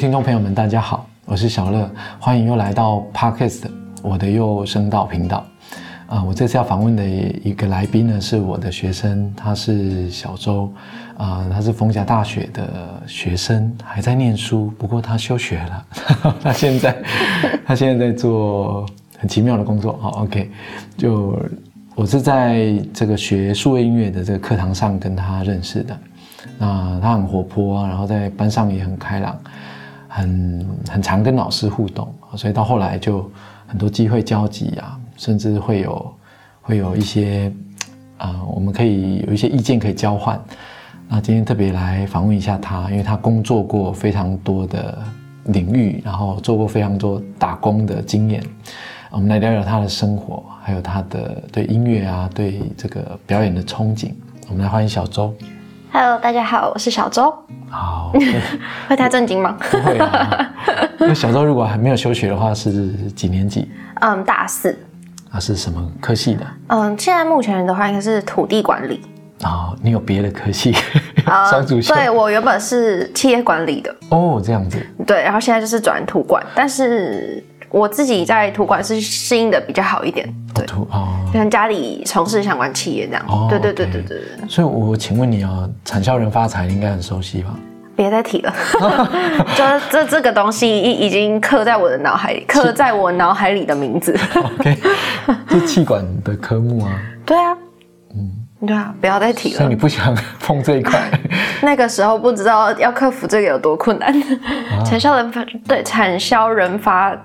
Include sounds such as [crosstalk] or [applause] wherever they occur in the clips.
听众朋友们，大家好，我是小乐，欢迎又来到 Podcast 我的右声道频道。啊，我这次要访问的一个来宾呢，是我的学生，他是小周，啊，他是逢甲大学的学生，还在念书，不过他休学了，[laughs] 他现在他现在在做很奇妙的工作。好，OK，就我是在这个学数位音乐的这个课堂上跟他认识的。那他很活泼啊，然后在班上也很开朗。很很常跟老师互动，所以到后来就很多机会交集啊，甚至会有会有一些啊，我们可以有一些意见可以交换。那今天特别来访问一下他，因为他工作过非常多的领域，然后做过非常多打工的经验。我们来聊聊他的生活，还有他的对音乐啊，对这个表演的憧憬。我们来欢迎小周。Hello，大家好，我是小周。好，[laughs] 会太震惊吗？不会啊。[laughs] 那小周如果还没有休学的话，是几年级？嗯，大四。啊，是什么科系的？嗯，现在目前的话应该是土地管理。哦，你有别的科系？[laughs] 双主修。对我原本是企业管理的。哦，这样子。对，然后现在就是转土管，但是。我自己在土管是适应的比较好一点，对，跟家里从事相关企业这样，对对对对对对。所以，我请问你啊，产销人发财应该很熟悉吧？别再提了，就 [laughs] 这这个东西已已经刻在我的脑海里，刻在我脑海里的名字。OK，[laughs] 是气管的科目啊。对啊，嗯，对啊，不要再提了。所以你不想碰这一块？[laughs] 那个时候不知道要克服这个有多困难。产销人发对产销人发。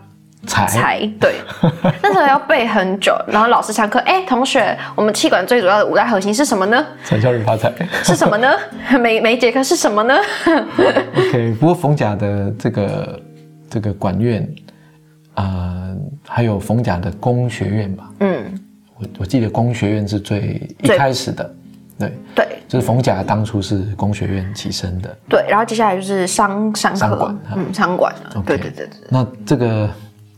才。对，[laughs] 那时候要背很久，然后老师上课，哎，同学，我们气管最主要的五大核心是什么呢？产销人发财。是什么呢？[laughs] 每每节课是什么呢？OK，不过逢甲的这个这个管院啊，还有逢甲的工学院吧，嗯，我我记得工学院是最一开始的，对。对，就是逢甲当初是工学院起身的，对，然后接下来就是商商商管，嗯，商管对对对对，那这个。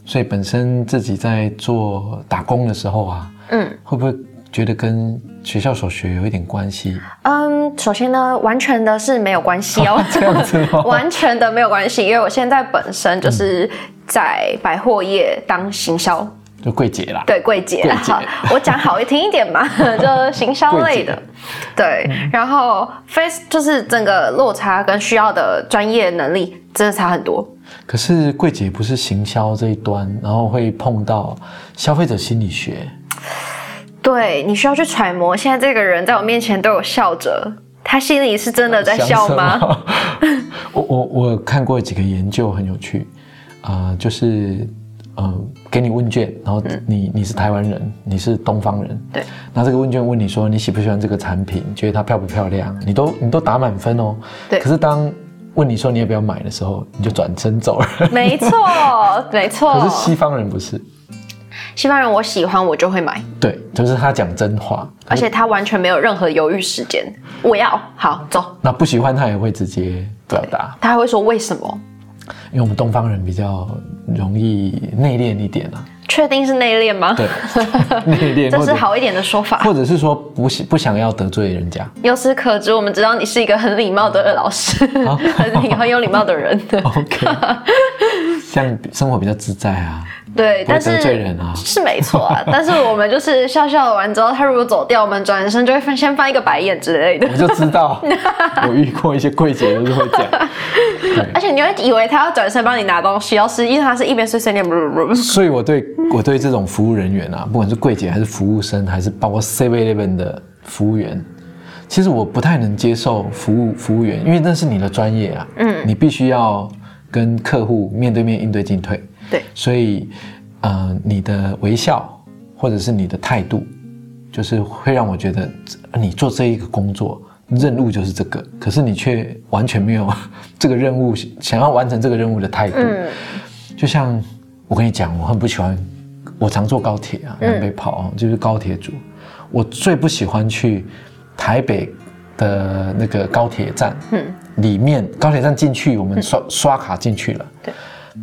所以本身自己在做打工的时候啊，嗯，会不会觉得跟学校所学有一点关系？嗯，首先呢，完全的是没有关系哦，[laughs] 这样子哦，[laughs] 完全的没有关系，因为我现在本身就是在百货业当行销，就柜姐啦，对，柜姐，好，[laughs] 我讲好听一点嘛，就行销类的，对，然后 face 就是整个落差跟需要的专业能力真的差很多。可是柜姐不是行销这一端，然后会碰到消费者心理学。对你需要去揣摩，现在这个人在我面前都有笑着，他心里是真的在笑吗？[laughs] 我我我看过几个研究很有趣啊，就是呃给你问卷，然后你你是台湾人，你是东方人，对，那这个问卷问你说你喜不喜欢这个产品，觉得它漂不漂亮，你都你都打满分哦。对，可是当问你说你要不要买的时候，你就转身走了。没错，没错。可是西方人不是，西方人我喜欢我就会买。对，就是他讲真话，而且他完全没有任何犹豫时间。我要好走。那不喜欢他也会直接表达，他还会说为什么？因为我们东方人比较容易内敛一点啊。确定是内敛吗？对，[laughs] 内敛，这是好一点的说法。或者是说不不想要得罪人家。由此可知，我们知道你是一个很礼貌的老师，[laughs] 很很有礼貌的人。[laughs] OK，这样生活比较自在啊。对，但是是没错啊。但是我们就是笑笑完之后，他如果走掉，我们转身就会先翻一个白眼之类的。我就知道，[laughs] 我遇过一些柜姐都是会这样。[laughs] 而且你会以为他要转身帮你拿东西，要是因为他是一边碎碎念，[laughs] 所以我对我对这种服务人员啊，不管是柜姐还是服务生，还是包括 Seven Eleven 的服务员，其实我不太能接受服务服务员，因为那是你的专业啊，嗯，你必须要跟客户面对面应对进退。对，所以，呃，你的微笑或者是你的态度，就是会让我觉得你做这一个工作任务就是这个，可是你却完全没有 [laughs] 这个任务想要完成这个任务的态度。嗯，就像我跟你讲，我很不喜欢，我常坐高铁啊，南北跑，就是高铁组，我最不喜欢去台北的那个高铁站，嗯，里面高铁站进去，我们刷刷卡进去了，对。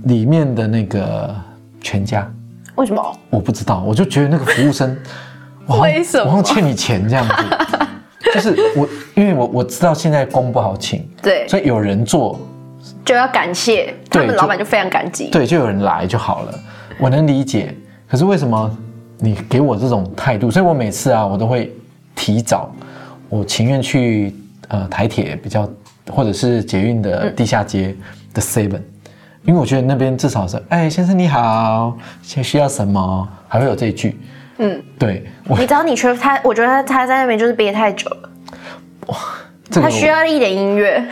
里面的那个全家，为什么？我不知道，我就觉得那个服务生，[laughs] 为什么？我欠你钱这样子，[laughs] 就是我，因为我我知道现在工不好请，对，所以有人做就要感谢他们，老板就非常感激。对，就有人来就好了。我能理解，可是为什么你给我这种态度？所以我每次啊，我都会提早，我情愿去呃台铁比较，或者是捷运的地下街的 Seven，因为我觉得那边至少是，哎，先生你好，现在需要什么？还会有这一句。嗯，对。你知道你缺他，我觉得他他在那边就是憋太久了。哇。他需要一点音乐。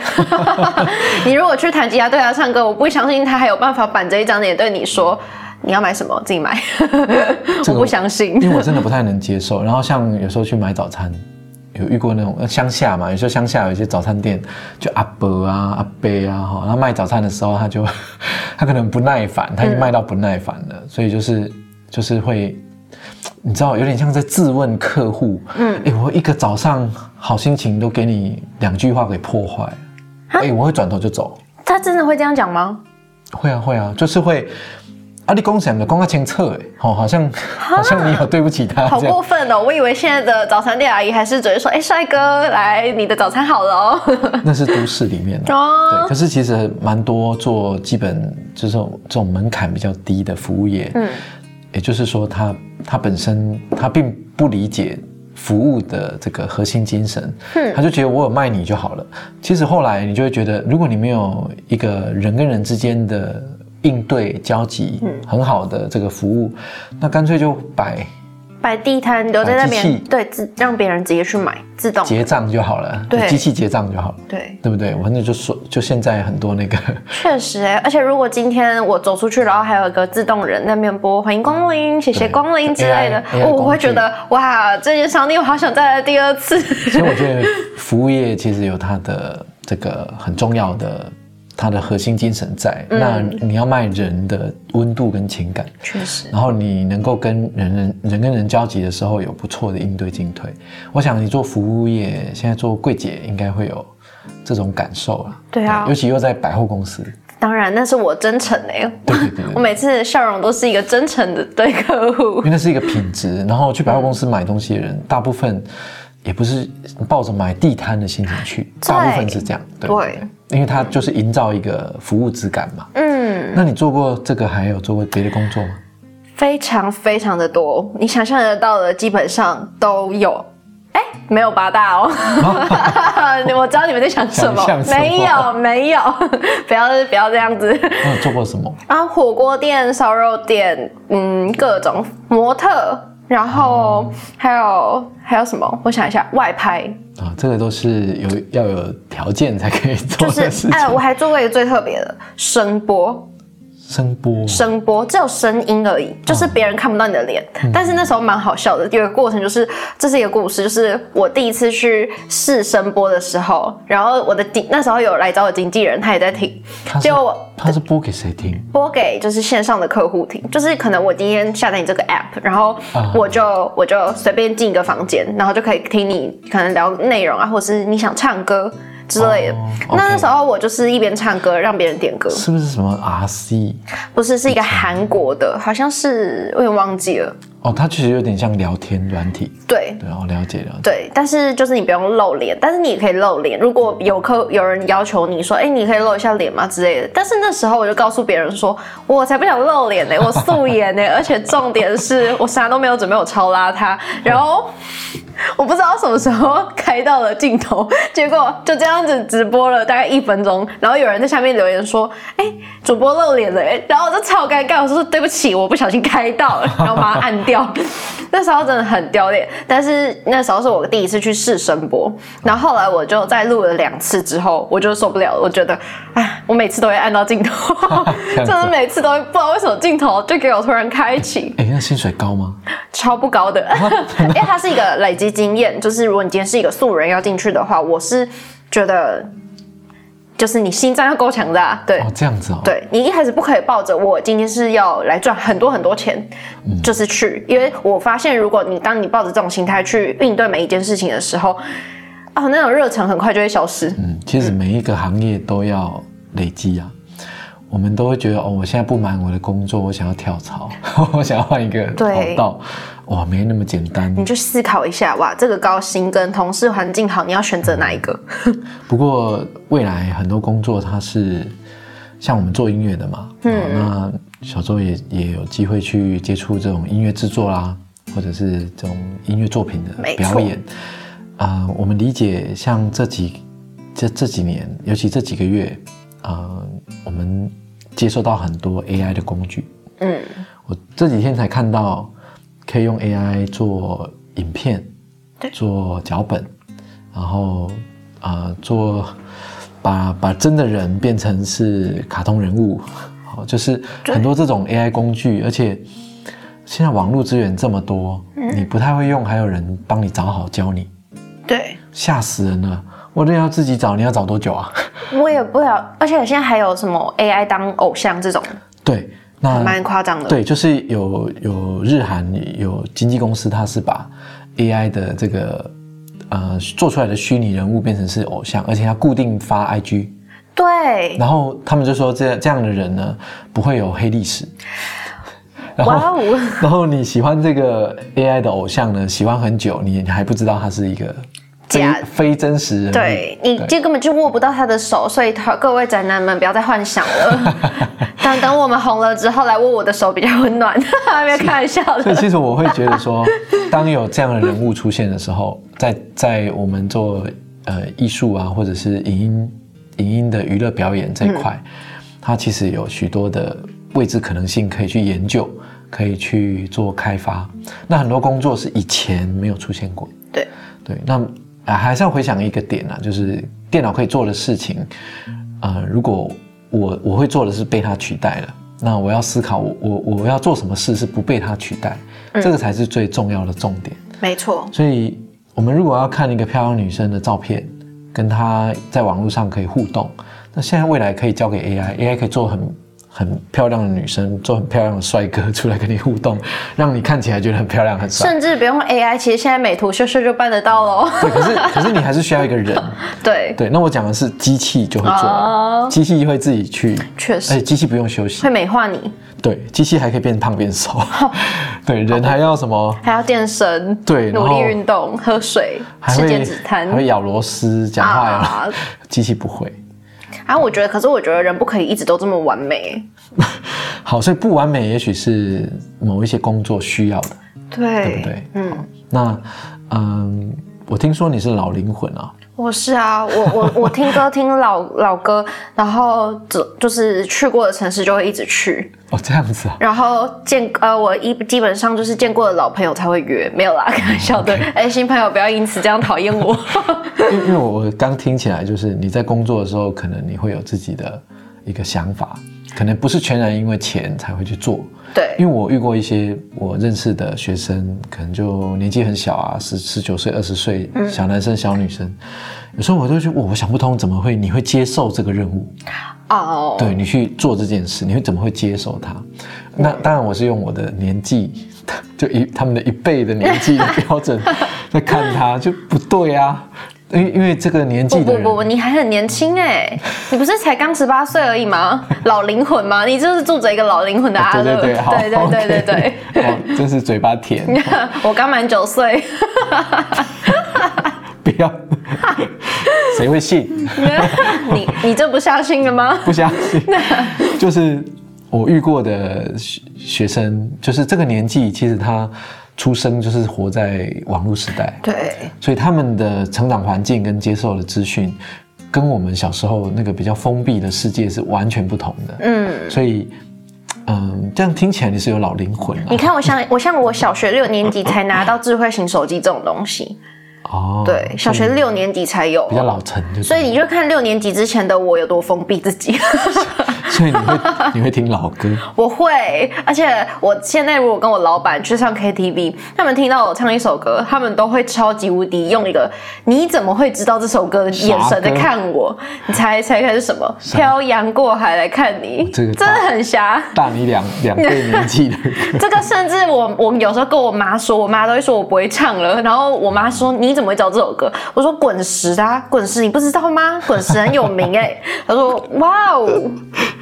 [laughs] 你如果去弹吉他对他唱歌，我不相信他还有办法板着一张脸对你说你要买什么自己买。[laughs] 我不相信，因为我真的不太能接受。然后像有时候去买早餐，有遇过那种乡下嘛，有时候乡下有一些早餐店，就阿伯啊、阿伯啊哈，然后卖早餐的时候他就 [laughs] 他可能不耐烦，他已经卖到不耐烦了，所以就是就是会。你知道，有点像在质问客户。嗯，哎，我一个早上好心情都给你两句话给破坏，哎，我会转头就走。他真的会这样讲吗？会啊，会啊，就是会。啊，你公想的公他清澈，哎，哦，好像 [laughs] 好像你有对不起他，好过分哦！我以为现在的早餐店阿姨还是只会说，哎，帅哥，来，你的早餐好了哦。[laughs] 那是都市里面的，对。可是其实蛮多做基本就是这种门槛比较低的服务业，嗯。也就是说，他他本身他并不理解服务的这个核心精神，嗯他就觉得我有卖你就好了。其实后来你就会觉得，如果你没有一个人跟人之间的应对交集很好的这个服务，那干脆就摆。摆地摊留在那边，对，自让别人直接去买，自动结账就好了，对，机器结账就好了，对，对不对？反正就说，就现在很多那个，[laughs] 确实哎，而且如果今天我走出去，然后还有一个自动人那边播欢迎光临，谢谢光临之类的，我会觉得哇，这间商店我好想再来第二次。所以我觉得服务业其实有它的这个很重要的。它的核心精神在，那你要卖人的温度跟情感，确实。然后你能够跟人人人跟人交集的时候，有不错的应对进退。我想你做服务业，现在做柜姐应该会有这种感受了。对啊，尤其又在百货公司。当然，那是我真诚的。对对对，我每次笑容都是一个真诚的对客户，因为那是一个品质。然后去百货公司买东西的人，大部分。也不是抱着买地摊的心情去，大部分是这样，对，因为它就是营造一个服务质感嘛。嗯，那你做过这个，还有做过别的工作吗？非常非常的多，你想象得到的基本上都有。哎，没有八大哦，[laughs] 我知道你们在想什么，没有没有，[laughs] 不要不要这样子。有做过什么？啊，火锅店、烧肉店，嗯，各种模特。然后还有还有什么？我想一下，外拍啊，这个都是有要有条件才可以做的事情。哎，我还做过一个最特别的声波。声波，声波只有声音而已，就是别人看不到你的脸。但是那时候蛮好笑的，有个过程就是，这是一个故事，就是我第一次去试声波的时候，然后我的经那时候有来找我经纪人，他也在听，就他是播给谁听？播给就是线上的客户听，就是可能我今天下载你这个 app，然后我就我就随便进一个房间，然后就可以听你可能聊内容啊，或者是你想唱歌。之类的，那那时候我就是一边唱歌让别人点歌，是不是什么 RC？不是，是一个韩国的，好像是我也忘记了。哦，它其实有点像聊天软体。对，对，我了解了解。对，但是就是你不用露脸，但是你也可以露脸。如果有客有人要求你说，哎，你可以露一下脸吗之类的？但是那时候我就告诉别人说，我才不想露脸呢，我素颜呢，而且重点是我啥都没有准备，我超邋遢。然后我不知道什么时候开到了镜头，结果就这样子直播了大概一分钟，然后有人在下面留言说，哎，主播露脸了，哎，然后我就超尴尬，我说对不起，我不小心开到了，然后把它按掉。[laughs] 那时候真的很丢脸，但是那时候是我第一次去试声波，然后后来我就再录了两次之后，我就受不了了，我觉得，哎，我每次都会按到镜头，[laughs] 真的每次都会不知道为什么镜头就给我突然开启。哎，那薪水高吗？[laughs] 超不高的，因为它是一个累积经验，就是如果你今天是一个素人要进去的话，我是觉得。就是你心脏要够强大，对，哦，这样子哦，对你一开始不可以抱着我今天是要来赚很多很多钱，就是去，因为我发现如果你当你抱着这种心态去应对每一件事情的时候，哦，那种热忱很快就会消失。嗯，其实每一个行业都要累积啊。我们都会觉得哦，我现在不满我的工作，我想要跳槽，[laughs] 我想要换一个跑对道，哇，没那么简单。你就思考一下，哇，这个高薪跟同事环境好，你要选择哪一个？[laughs] 不过未来很多工作它是像我们做音乐的嘛，嗯，那小周也也有机会去接触这种音乐制作啦，或者是这种音乐作品的表演。啊、我们理解像这几这这几年，尤其这几个月，啊，我们接收到很多 AI 的工具。嗯，我这几天才看到，可以用 AI 做影片对，做脚本，然后啊、呃做把把真的人变成是卡通人物，好，就是很多这种 AI 工具，而且现在网络资源这么多，嗯。你不太会用，还有人帮你找好教你，对，吓死人了！我这要自己找，你要找多久啊？我也不了，而且现在还有什么 AI 当偶像这种，对，那蛮夸张的。对，就是有有日韩有经纪公司，它是把 AI 的这个呃做出来的虚拟人物变成是偶像，而且它固定发 IG，对，然后他们就说这这样的人呢不会有黑历史。然后，哇哦，然后你喜欢这个 AI 的偶像呢，喜欢很久，你你还不知道他是一个非假非真实人物。对你这根本就握不到他的手，所以他各位宅男们不要再幻想了。[laughs] 等等我们红了之后来握我的手比较温暖，[laughs] 没有开玩笑所以。其实我会觉得说，[laughs] 当有这样的人物出现的时候，在在我们做呃艺术啊，或者是影音影音的娱乐表演这一块，它其实有许多的未知可能性可以去研究，可以去做开发。那很多工作是以前没有出现过的。对，对，那啊还是要回想一个点啊，就是电脑可以做的事情，呃，如果我我会做的是被它取代了，那我要思考我我我要做什么事是不被它取代，这个才是最重要的重点。没错，所以，我们如果要看一个漂亮女生的照片，跟她在网络上可以互动，那现在未来可以交给 AI，AI 可以做很很漂亮的女生，做很漂亮的帅哥出来跟你互动，让你看起来觉得很漂亮很帅。甚至不用 AI，其实现在美图秀秀就办得到喽。对，可是 [laughs] 可是你还是需要一个人。[laughs] 对，对，那我讲的是机器就会做哦，机器会自己去，确实而且机器不用休息会，美化你，对，机器还可以变胖变瘦，[laughs] 对，人还要什么？还要健身，对努力运动，喝水，吃还会减脂餐还会咬螺丝，讲话呀啊，机器不会。啊，我觉得，可是我觉得人不可以一直都这么完美。[laughs] 好，所以不完美也许是某一些工作需要的，对，对不对？嗯，那嗯，我听说你是老灵魂啊，我是啊，我我我听歌听老老歌，然后就就是去过的城市就会一直去，哦，这样子啊，然后见呃我一基本上就是见过的老朋友才会约，没有啦，开玩 [laughs] 笑的。哎，新朋友不要因此这样讨厌我。因为因为我刚听起来就是你在工作的时候，可能你会有自己的一个想法，可能不是全然因为钱才会去做。对，因为我遇过一些我认识的学生，可能就年纪很小啊，十十九岁、二十岁，小男生、小女生，有时候我都觉得我想不通，怎么会你会接受这个任务？哦，对你去做这件事，你会怎么会接受它？那当然，我是用我的年纪，[laughs] 就一他们的一倍的年纪的标准在看他，就不对啊。因为因为这个年纪，不不不，你还很年轻哎，[laughs] 你不是才刚十八岁而已吗？老灵魂吗？你就是住着一个老灵魂的阿乐。对对对，好，对对对对对。真是嘴巴甜，[laughs] 我刚满九岁，[laughs] 不要，谁会信？你你这不相信了吗？不相信，就是我遇过的学学生，就是这个年纪，其实他出生就是活在网络时代，对，所以他们的成长环境跟接受的资讯，跟我们小时候那个比较封闭的世界是完全不同的。嗯。所以，嗯，这样听起来你是有老灵魂啊。你看，我像我像我小学六年级才拿到智慧型手机这种东西，哦，对，小学六年级才有比，较老成就对，所以你就看六年级之前的我有多封闭自己。[laughs] 所以你会你会听老歌，[laughs] 我会，而且我现在如果跟我老板去唱 KTV，他们听到我唱一首歌，他们都会超级无敌用一个你怎么会知道这首歌的眼神在看我？你猜猜看是什么？漂洋过海来看你，这个真的很瞎。大你两两倍年纪的，[laughs] 这个甚至我我有时候跟我妈说，我妈都会说我不会唱了。然后我妈说你怎么会知道这首歌？我说滚石、啊，滚石你不知道吗？滚石很有名哎、[laughs] 他说哇哦，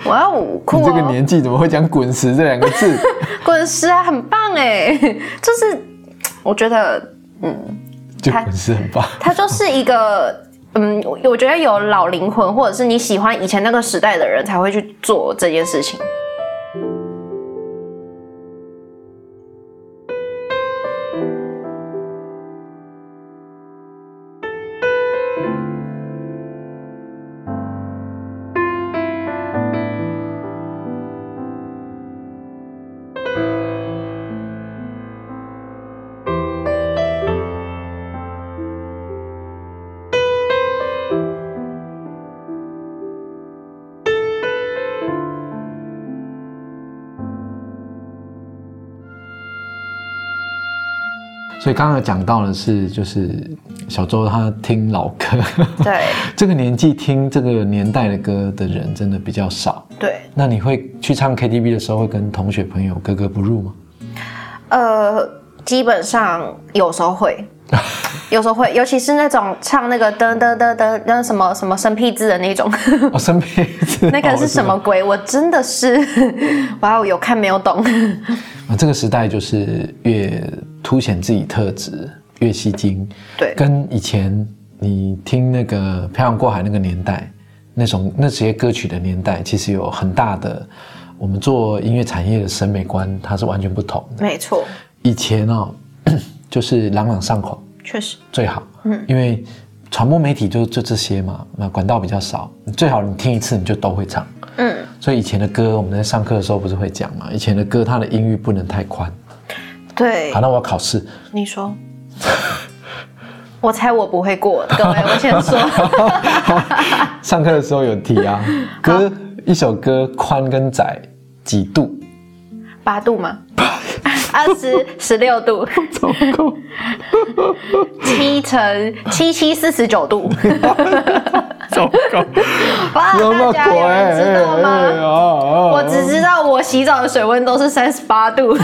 哇哦，酷你这个哦！年纪怎么会讲滚石这两个字？[laughs] 滚石啊，很棒哎，就是我觉得，嗯，就滚石很棒。他就是一个，嗯，我我觉得有老灵魂，或者是你喜欢以前那个时代的人才会去做这件事情。所以刚刚讲到的是，就是小周他听老歌，对 [laughs] 这个年纪听这个年代的歌的人真的比较少。对，那你会去唱 KTV 的时候，会跟同学朋友格格不入吗？呃，基本上有时候会，[laughs] 有时候会，尤其是那种唱那个噔噔噔噔那什么什么生僻字的那种，哦，生僻字，[laughs] 那个是什么鬼？我真的是，[laughs] 哇，我有看没有懂。啊，这个时代就是越凸显自己特质，越吸睛。对跟以前你听那个《漂洋过海》那个年代，那种那些歌曲的年代，其实有很大的我们做音乐产业的审美观，它是完全不同的。没错，以前哦，[clears throat] 就是朗朗上口确实，最好，嗯，因为传播媒体就就这些嘛，那管道比较少，最好你听一次你就都会唱。嗯，所以以前的歌，我们在上课的时候不是会讲嘛？以前的歌它的音域不能太宽。对好，，那我要考试，你说。[laughs] 我猜我不会过，各位，[laughs] 我先说，[laughs] 上课的时候有提啊，歌一首歌宽跟窄几度？八度吗？二十十六度，糟糕，七乘七七四十九度，糟糕，哇，大家有人知道吗？啊我只知道我洗澡的水温都是三十八度，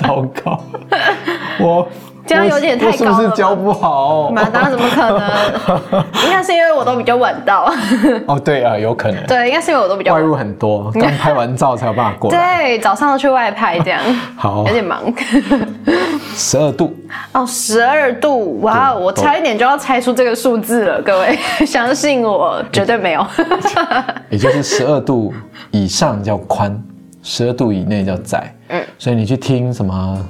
糟糕，我这样有点太我是不高了吧是教不好？马当怎么可能？[laughs] 应该是因为我都比较晚到，[laughs] 哦，对啊，有可能，对，应该是因为我都比较。外入很多，刚拍完照才有办法过来。对，早上要去外拍，这样 [laughs] 好有，点忙。十二度，哦，十二度，哇，我差一点就要猜出这个数字了，各位，相信我，绝对没有。也就是十二度以上叫宽，十二度以内叫窄。嗯，所以你去听什么，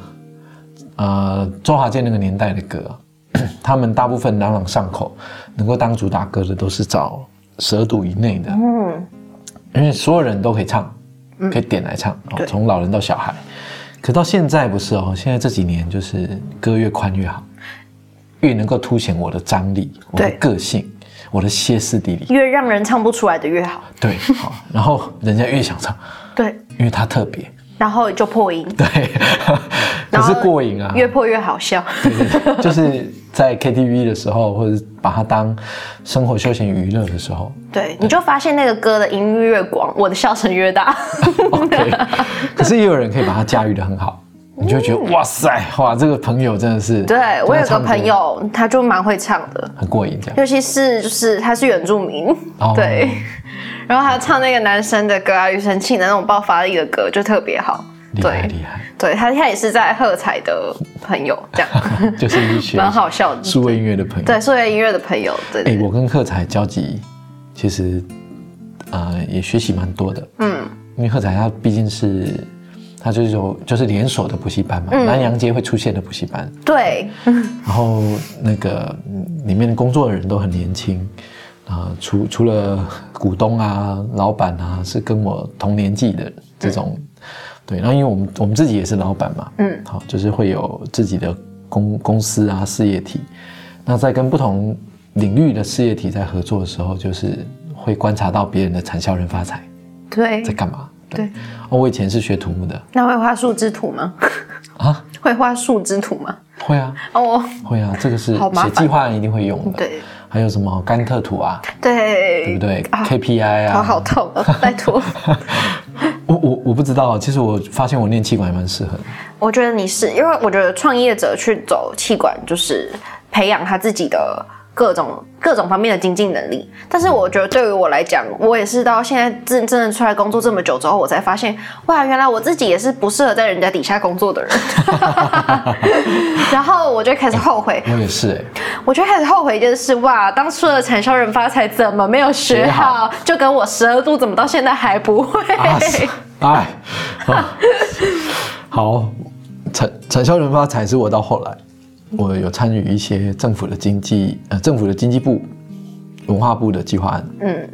呃，周华健那个年代的歌，[clears throat] 他们大部分朗朗上口，能够当主打歌的都是找十二度以内的。嗯，因为所有人都可以唱，可以点来唱，从老人到小孩。可到现在不是哦，现在这几年就是歌越宽越好，越能够凸显我的张力、我的个性、我的歇斯底里。越让人唱不出来的越好。对，好，然后人家越想唱，对，因为它特别。然后就破音，对，可然后是过瘾啊！越破越好笑。对对对，就是在 KTV 的时候，或者把它当生活休闲娱乐的时候对，你就发现那个歌的音域越广，我的笑声越大。[laughs] OK。可是也有人可以把它驾驭的很好，你就会觉得哇塞，哇，这个朋友真的是对我有个朋友，他就蛮会唱的，很过瘾，这样。尤其是就是他是原住民，哦。对，然后他唱那个男生的歌啊，庾澄庆的那种爆发力的歌就特别好。厉害对，厉害，对他他也是在喝彩的朋友，这样。就是蛮好笑的。数位音乐的朋友。对，数位音乐的朋友，对我跟喝彩交集其实呃也学习蛮多的，嗯，因为喝彩他毕竟是他就是有就是连锁的补习班嘛，嗯。南洋街会出现的补习班，对，[laughs] 然后那个嗯里面工作的人都很年轻，啊、除除了股东啊、老板啊是跟我同年纪的这种，对，那因为我们我们自己也是老板嘛，嗯，好，就是会有自己的公公司啊事业体，那在跟不同领域的事业体在合作的时候，就是会观察到别人的产销人发财对。在干嘛。对，哦，我以前是学土木的那会画树枝图吗？啊，会画树枝图吗？会啊，哦，会啊，这个是写计划案一定会用的。对还有什么甘特图啊，对，对不对啊？KPI 啊，头好痛哦，拜托。[laughs] 我我我不知道，其实我发现我念气管也蛮适合。我觉得你是，因为我觉得创业者去走气管，就是培养他自己的各种各种方面的经济能力。但是我觉得对于我来讲，我也是到现在真真的出来工作这么久之后，我才发现，哇，原来我自己也是不适合在人家底下工作的人。[laughs] 然后我就开始后悔，我也是哎、我就开始后悔一件事，哇，当初的产销人发财怎么没有学学好？好就跟我十二度怎么到现在还不会？哎，啊 [laughs] 好，产产销人发财是我到后来，我有参与一些政府的经济呃政府的经济部、文化部的计划案，嗯，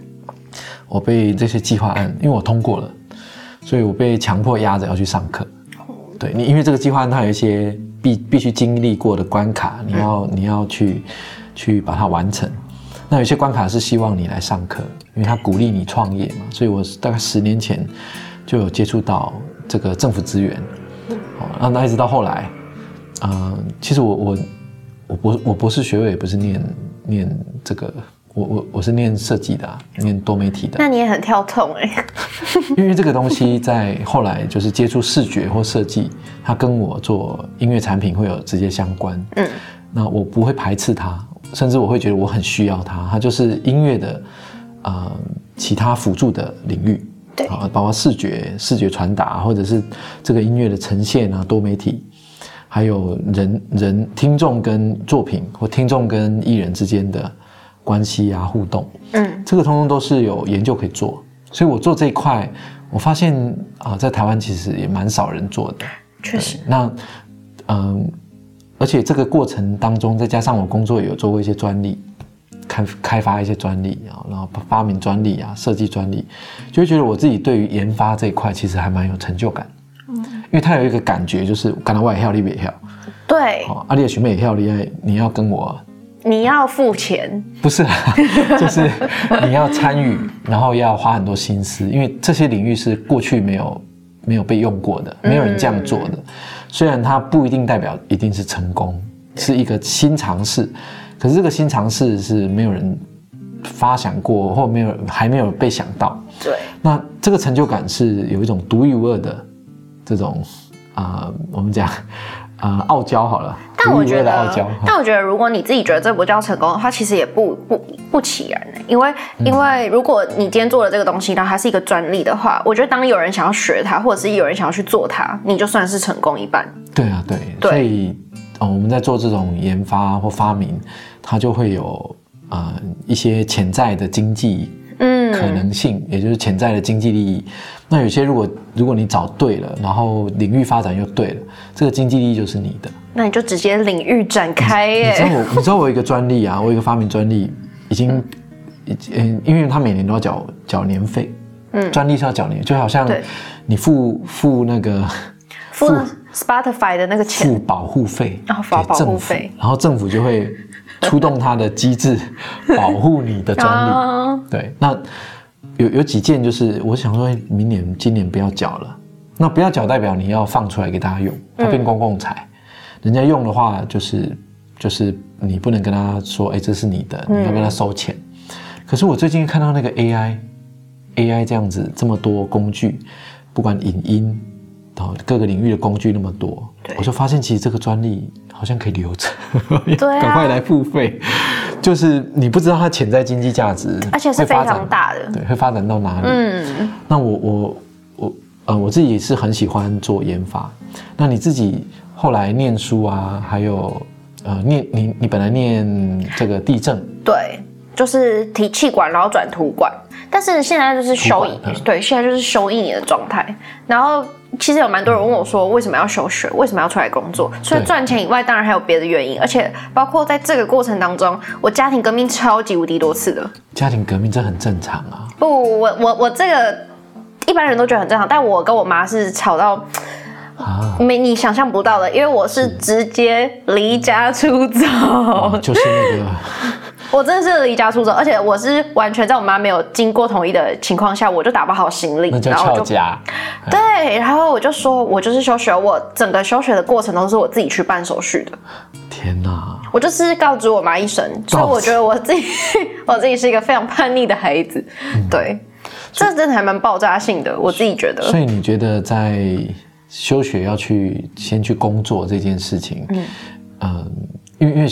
我被这些计划案，因为我通过了，所以我被强迫压着要去上课。对你，因为这个计划案它有一些必必须经历过的关卡，你要你要去去把它完成。那有些关卡是希望你来上课，因为他鼓励你创业嘛，所以我大概十年前就有接触到这个政府资源。哦，那那一直到后来，呃，其实我我我博我博士学位也不是念念这个，我我我是念设计的、啊，念多媒体的。那你也很跳痛哎、[laughs] 因为这个东西在后来就是接触视觉或设计，它跟我做音乐产品会有直接相关。嗯，那我不会排斥它，甚至我会觉得我很需要它，它就是音乐的呃其他辅助的领域。对啊，包括视觉、视觉传达，或者是这个音乐的呈现啊，多媒体，还有人人听众跟作品或听众跟艺人之间的关系啊互动。嗯，这个通通都是有研究可以做，所以我做这一块，我发现啊、在台湾其实也蛮少人做的。确实，那嗯，而且这个过程当中，再加上我工作也有做过一些专利，开开发一些专利啊，然后发明专利啊，设计专利，就会觉得我自己对于研发这一块其实还蛮有成就感。嗯，因为他有一个感觉，就是刚才我也跳，你也跳，对，哦，阿丽的学妹也跳，厉害，你要跟我。你要付钱，不是啦，[laughs] 就是你要参与，然后要花很多心思，因为这些领域是过去没有没有被用过的，没有人这样做的。虽然它不一定代表一定是成功，是一个新尝试，可是这个新尝试是没有人发想过，或没有还没有被想到。对，那这个成就感是有一种独一无二的这种啊、我们讲啊、傲娇好了，但我觉得傲娇。，但我觉得，如果你自己觉得这不叫成功的话，其实也不不不起然的，因为因为如果你今天做了这个东西，然后它是一个专利的话，我觉得当有人想要学它，或者是有人想要去做它，你就算是成功一半。对啊，对，对所以哦，我们在做这种研发或发明，它就会有呃一些潜在的经济嗯，可能性，也就是潜在的经济利益。那有些如果如果你找对了，然后领域发展又对了，这个经济利益就是你的。那你就直接领域展开你知道。我你知道我有一个专利啊，我有一个发明专利，已经嗯，因为他每年都要缴缴年费，嗯，专利是要缴年，就好像你付付那个付 Spotify 的那个钱付，保护费哦保保护费，然后政府就会出动它的机制 [laughs] 保护你的专利。啊对，那有有几件就是我想说，明年今年不要缴了。那不要缴代表你要放出来给大家用，它变公共财，人家用的话就是就是你不能跟他说，哎，这是你的，你要跟他收钱。可是我最近看到那个 AI AI 这样子这么多工具，不管影音，哦各个领域的工具那么多，我就发现其实这个专利好像可以留着，对啊赶快来付费。就是你不知道它潜在经济价值，而且是非常大的。对，会发展到哪里？嗯，那我我我呃，我自己也是很喜欢做研发。那你自己后来念书啊，还有呃，念你你本来念这个地震，对，就是提气管，然后转土管，但是现在就是休一土管嗯，对，现在就是休一年的状态。然后其实有蛮多人问我说，为什么要休学？为什么要出来工作？除了对赚钱以外，当然还有别的原因，而且包括在这个过程当中，我家庭革命超级无敌多次的。家庭革命这很正常啊。不，我我我这个一般人都觉得很正常，但我跟我妈是吵到啊，没你想象不到的，因为我是直接离家出走。哦就是那个 [laughs] 我真的是离家出走，而且我是完全在我妈没有经过同意的情况下，我就打包好行李，然后就家，[laughs] 对，然后我就说我就是休学，我整个休学的过程都是我自己去办手续的，天哪！我就是告知我妈一声，所以我觉得我自己 [laughs] 我自己是一个非常叛逆的孩子，嗯。对，这真的还蛮爆炸性的，我自己觉得，所以你觉得在休学要去先去工作这件事情，嗯、因为因为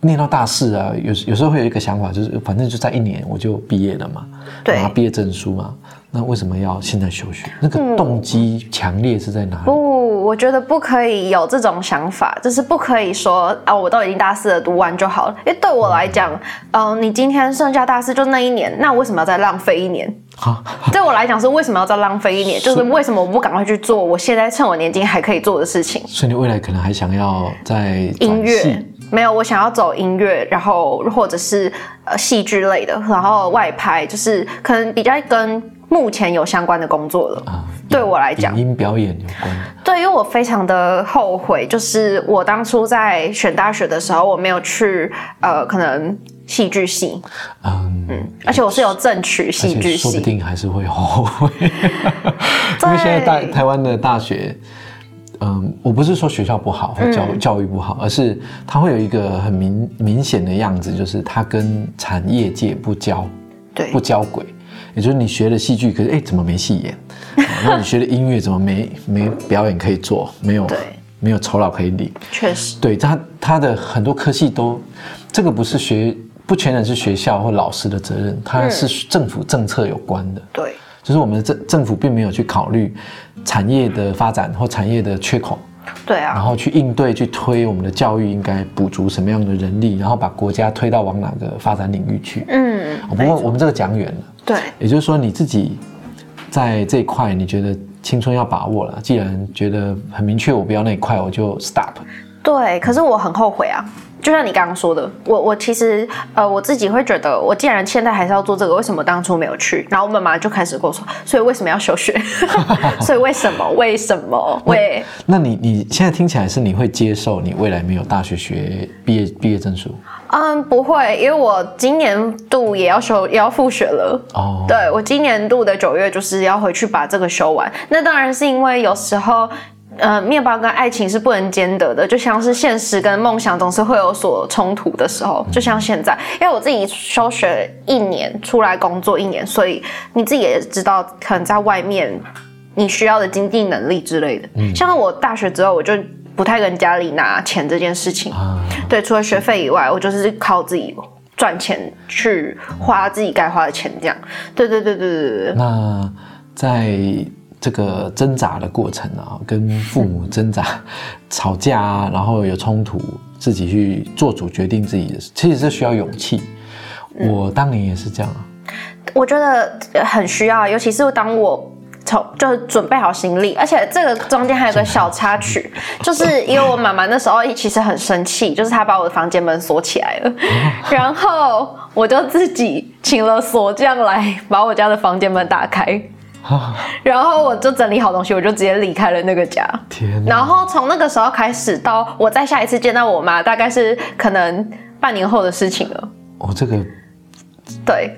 念到大四啊，有有时候会有一个想法，就是反正就在一年我就毕业了嘛，拿毕业证书嘛，那为什么要现在休学？那个动机强烈是在哪里？不，我觉得不可以有这种想法，就是不可以说啊，我都已经大四了，读完就好了。因为对我来讲，嗯、你今天剩下大四就那一年，那为什么要再浪费一年？哈，[laughs] 对我来讲是为什么要再浪费一年？就是为什么我不赶快去做我现在趁我年轻还可以做的事情？所以你未来可能还想要在音乐戏没有，我想要走音乐，然后或者是呃戏剧类的，然后外拍，就是可能比较跟目前有相关的工作了。啊，对我来讲影音表演有关的。对，因为我非常的后悔，就是我当初在选大学的时候，我没有去呃，可能戏剧系，嗯，而且我是有正取而戏剧系说不。定还是会后悔，[laughs] 因为现在大台湾的大学，嗯，我不是说学校不好或教、嗯教育不好，而是它会有一个很明明显的样子，就是它跟产业界不交对不交轨。也就是你学了戏剧，可是哎，怎么没戏演？啊 [laughs] 那你学了音乐，怎么没没表演可以做？没有对没有酬劳可以领？确实，对它它的很多科系都，这个不是学不全然是学校或老师的责任，它是政府政策有关的。对就是我们的政政府并没有去考虑产业的发展或产业的缺口，对啊，然后去应对去推我们的教育应该补足什么样的人力，然后把国家推到往哪个发展领域去。嗯，哦不过我们这个讲远了，对。也就是说你自己在这一块你觉得青春要把握了，既然觉得很明确我不要那一块，我就 stop。对，可是我很后悔啊。就像你刚刚说的，我我其实呃我自己会觉得，我既然现在还是要做这个，为什么当初没有去？然后我妈妈就开始跟我说，所以为什么要休学？[laughs] 所以为什么？为什么？为那你你现在听起来是你会接受你未来没有大学学毕业毕业证书嗯不会，因为我今年度也要修也要复学了。哦？对我今年度的九月就是要回去把这个修完。那当然是因为有时候，呃，面包跟爱情是不能兼得的，就像是现实跟梦想总是会有所冲突的时候。就像现在，因为我自己休学一年，出来工作一年，所以你自己也知道，可能在外面你需要的经济能力之类的。嗯像我大学之后，我就不太跟家里拿钱这件事情。啊，对，除了学费以外，我就是靠自己赚钱去花自己该花的钱，这样。对对对对对对对。那在这个挣扎的过程啊，跟父母挣扎、[laughs] 吵架啊，然后有冲突，自己去做主决定自己的事，其实是需要勇气。我当年也是这样啊，我觉得很需要，尤其是当我从就是准备好行李，而且这个中间还有个小插曲，[laughs] 就是因为我妈妈那时候其实很生气，就是她把我的房间门锁起来了，[laughs] 然后我就自己请了锁匠来把我家的房间门打开，[laughs] 然后我就整理好东西，我就直接离开了那个家。天！然后从那个时候开始到我再下一次见到我妈，大概是可能半年后的事情了。哦、这个对，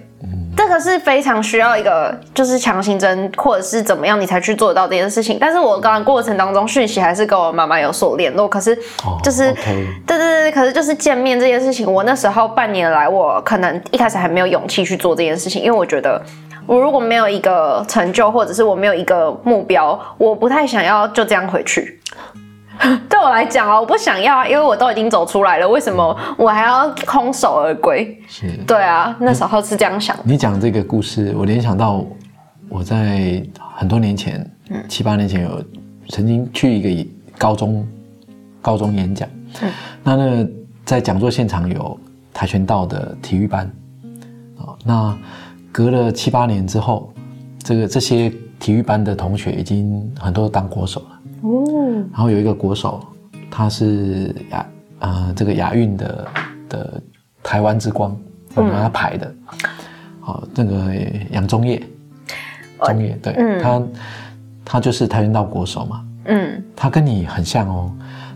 这个是非常需要一个就是强行针或者是怎么样你才去做得到这件事情。但是我刚刚过程当中讯息还是跟我妈妈有所联络，可是哦就是、对对对，可是就是见面这件事情，我那时候半年来我可能一开始还没有勇气去做这件事情，因为我觉得。我如果没有一个成就，或者是我没有一个目标，我不太想要就这样回去。[laughs] 对我来讲啊，我不想要啊，因为我都已经走出来了，为什么我还要空手而归？是对啊，那时候是这样想。你讲这个故事，我联想到我在很多年前，七八年前有曾经去一个高中高中演讲，那那个在讲座现场有跆拳道的体育班，哦，那隔了七八年之后，这个这些体育班的同学已经很多都当国手了，哦，然后有一个国手，他是亚呃这个亚运的的台湾之光，我们拿他排的，好、那个杨宗业，宗业对、嗯。他他就是跆拳道国手嘛，嗯。他跟你很像哦，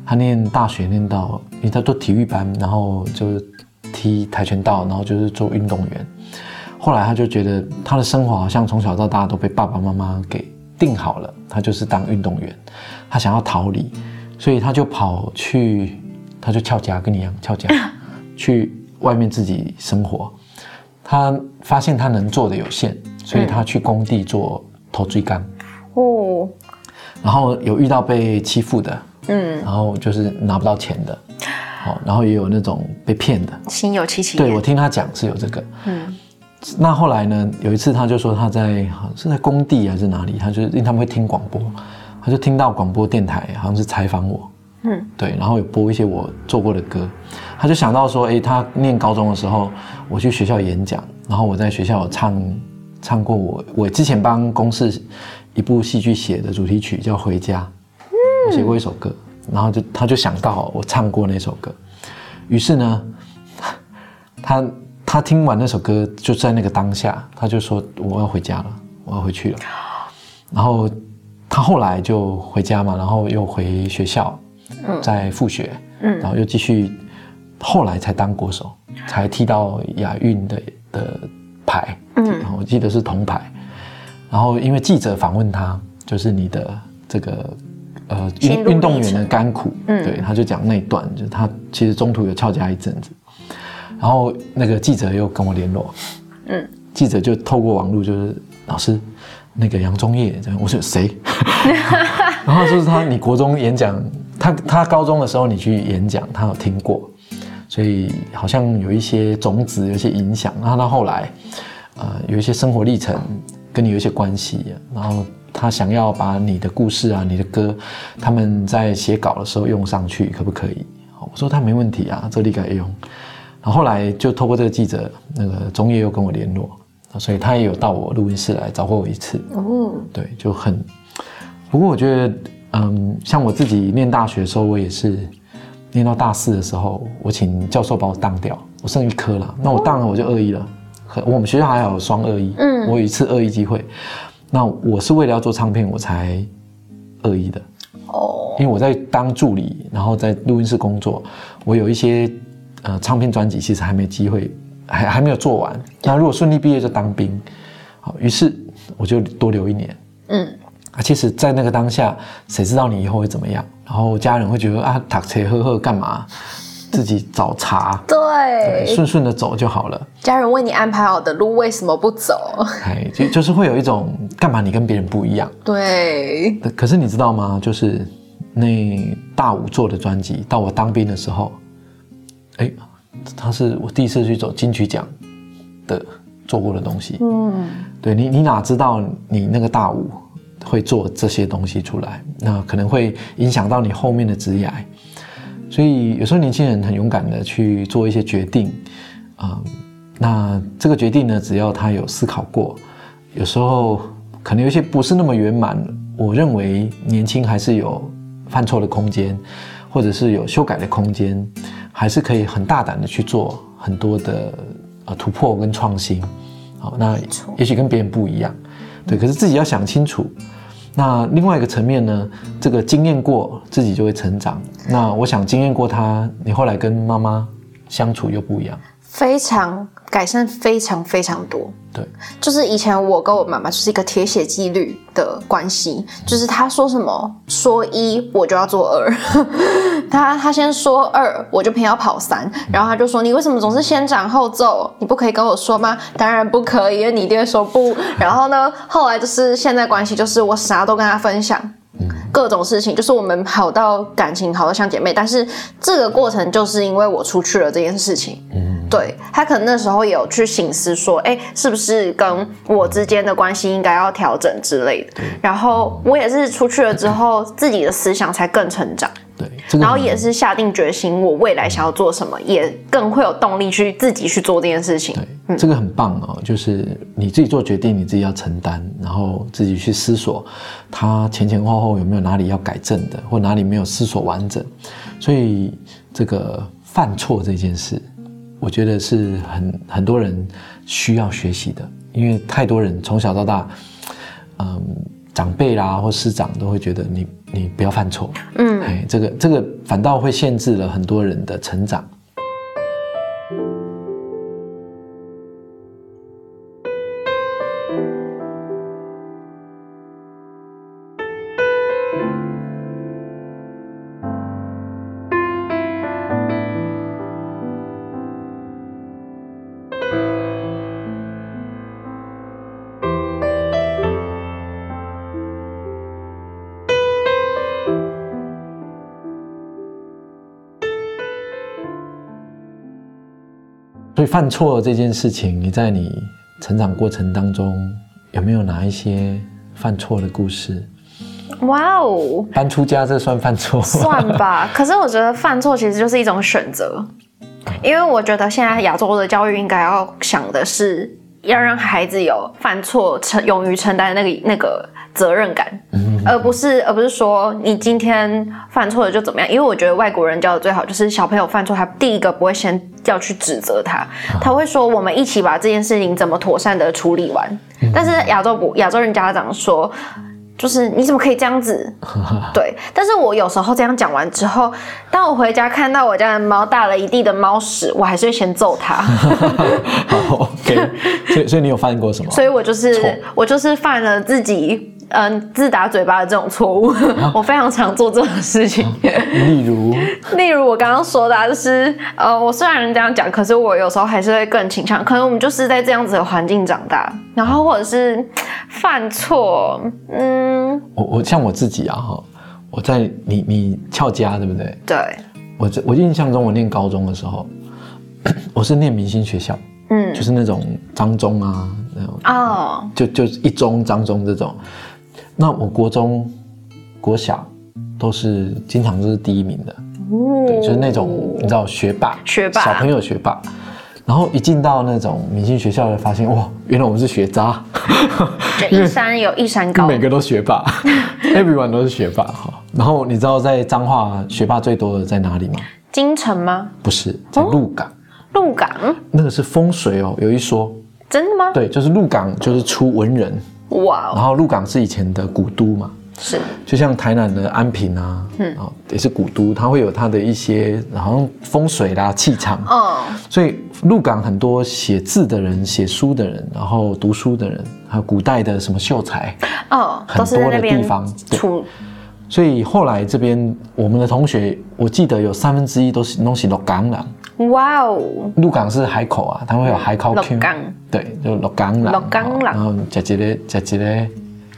他念大学念到，因为他做体育班，然后就是踢跆拳道，然后就是做运动员。后来他就觉得他的生活好像从小到大都被爸爸妈妈给定好了，他就是当运动员，他想要逃离，所以他就跑去，他就翘家，跟你一样翘家，[laughs] 去外面自己生活。他发现他能做的有限，所以他去工地做头锥钢。哦，然后有遇到被欺负的，嗯，然后就是拿不到钱的，好，然后也有那种被骗的，心有戚戚焉。对我听他讲是有这个，嗯那后来呢？有一次他就说他在好像是在工地还是哪里，他就因为他们会听广播，他就听到广播电台好像是采访我，嗯。对，然后有播一些我做过的歌，他就想到说，诶，他念高中的时候，我去学校演讲，然后我在学校唱唱过我我之前帮公司一部戏剧写的主题曲叫《回家》，我写过一首歌，然后就他就想到我唱过那首歌，于是呢，[laughs] 他他听完那首歌，就在那个当下，他就说我要回家了，我要回去了。然后他后来就回家嘛，然后又回学校，在复学，嗯。然后又继续，后来才当国手，才踢到亚运的的牌，嗯。我记得是铜牌。然后因为记者访问他，就是你的这个呃运运动员的甘苦，嗯。对，他就讲那一段，就是他其实中途有翘家一阵子，然后那个记者又跟我联络，嗯，记者就透过网络就是老师，那个杨宗业我说谁？[laughs] 然后就是他，你国中演讲，他他高中的时候你去演讲，他有听过，所以好像有一些种子，有一些影响。然后他后来，呃，有一些生活历程跟你有一些关系，然后他想要把你的故事啊、你的歌，他们在写稿的时候用上去，可不可以？我说他没问题啊，这里可以用。然后后来就透过这个记者，那个中业又跟我联络，所以他也有到我录音室来找过我一次。哦，对，就很。不过我觉得，嗯，像我自己念大学的时候，我也是念到大四的时候，我请教授把我当掉，我剩一科了，那我当了我就二一了。可我们学校还有双二一，嗯我有一次二一机会，那我是为了要做唱片我才二一的，哦，因为我在当助理，然后在录音室工作，我有一些呃唱片专辑其实还没机会，还还没有做完。那如果顺利毕业就当兵，好，于是我就多留一年。嗯，啊，其实，在那个当下，谁知道你以后会怎么样？然后家人会觉得啊，打车喝喝干嘛？自己找茬，[laughs] 对，顺顺的走就好了。家人为你安排好的路，为什么不走？[laughs] 哎，就就是会有一种干嘛你跟别人不一样？对，可是你知道吗？就是那大五做的专辑，到我当兵的时候，哎，他是我第一次去走金曲奖的做过的东西。嗯，对你，你哪知道你那个大五会做这些东西出来？那可能会影响到你后面的职业。所以有时候年轻人很勇敢的去做一些决定，啊、那这个决定呢，只要他有思考过，有时候可能有一些不是那么圆满。我认为年轻还是有犯错的空间，或者是有修改的空间，还是可以很大胆的去做很多的呃突破跟创新。好，那也许跟别人不一样，对，可是自己要想清楚。那另外一个层面呢，这个经验过自己就会成长。那我想经验过他，你后来跟妈妈相处又不一样。非常改善，非常非常多。对，就是以前我跟我妈妈就是一个铁血纪律的关系，就是她说什么说一我就要做二，[laughs] 她她先说二我就偏要跑三，然后她就说你为什么总是先斩后奏？你不可以跟我说吗？当然不可以，因为你一定会说不。然后呢，后来就是现在关系就是我啥都跟她分享。各种事情，就是我们好到感情好到像姐妹，但是这个过程就是因为我出去了这件事情，嗯。对他可能那时候也有去醒思说，哎，是不是跟我之间的关系应该要调整之类的。然后我也是出去了之后，自己的思想才更成长，对，这个然后也是下定决心，我未来想要做什么，也更会有动力去自己去做这件事情。对，这个很棒哦，就是你自己做决定，你自己要承担，然后自己去思索，它前前后后有没有哪里要改正的，或哪里没有思索完整。所以这个犯错这件事，我觉得是很很多人需要学习的，因为太多人从小到大，嗯，长辈啦或师长都会觉得你你不要犯错，嗯，哎，这个这个反倒会限制了很多人的成长。对犯错这件事情，你在你成长过程当中有没有哪一些犯错的故事？哇哦，搬出家这算犯错？算吧。[laughs] 可是我觉得犯错其实就是一种选择，因为我觉得现在亚洲的教育应该要想的是，要让孩子有犯错承勇于承担那个那个责任感，而不是而不是说你今天犯错了就怎么样。因为我觉得外国人教的最好就是小朋友犯错，他第一个不会先要去指责他，他会说我们一起把这件事情怎么妥善的处理完。但是亚洲不亚洲人家长说。就是你怎么可以这样子？[laughs] 对，但是我有时候这样讲完之后，当我回家看到我家的猫大了一地的猫屎，我还是会先揍它。[laughs] 好，OK。所以，所以你有犯过什么？所以我就是我就是犯了自己嗯自打嘴巴的这种错误。[laughs] 我非常常做这种事情。例如，[laughs] 例如我刚刚说的，就是呃，我虽然这样讲，可是我有时候还是会更倾向，可能我们就是在这样子的环境长大，然后或者是犯错，嗯。我我像我自己啊哈，我在你你翘家对不对？对。我我印象中我念高中的时候，[clears throat] 我是念明星学校，嗯，就是那种张中啊那种哦，就就一中张中这种。那我国中国小都是经常都是第一名的，对，就是那种你知道学霸，学霸小朋友学霸。然后一进到那种明星学校，就发现哇，原来我们是学渣。一山有一山高，每个都学霸，[laughs] everyone 都是学霸哈。然后你知道在彰化学霸最多的在哪里吗？京城吗？不是，在鹿港。鹿港那个是风水哦，有一说。真的吗？对，就是鹿港就是出文人。哇。然后鹿港是以前的古都嘛。是，就像台南的安平啊，嗯，也是古都，它会有它的一些，好像风水啦、气场，哦，所以鹿港很多写字的人、写书的人，然后读书的人，还有古代的什么秀才，哦，很多的地方，出，所以后来这边我们的同学，我记得有三分之一都是弄起鹿港人。哇哦，鹿港是海口啊，它会有海口 Q，对，就鹿港人，鹿港人，然后加一个加一个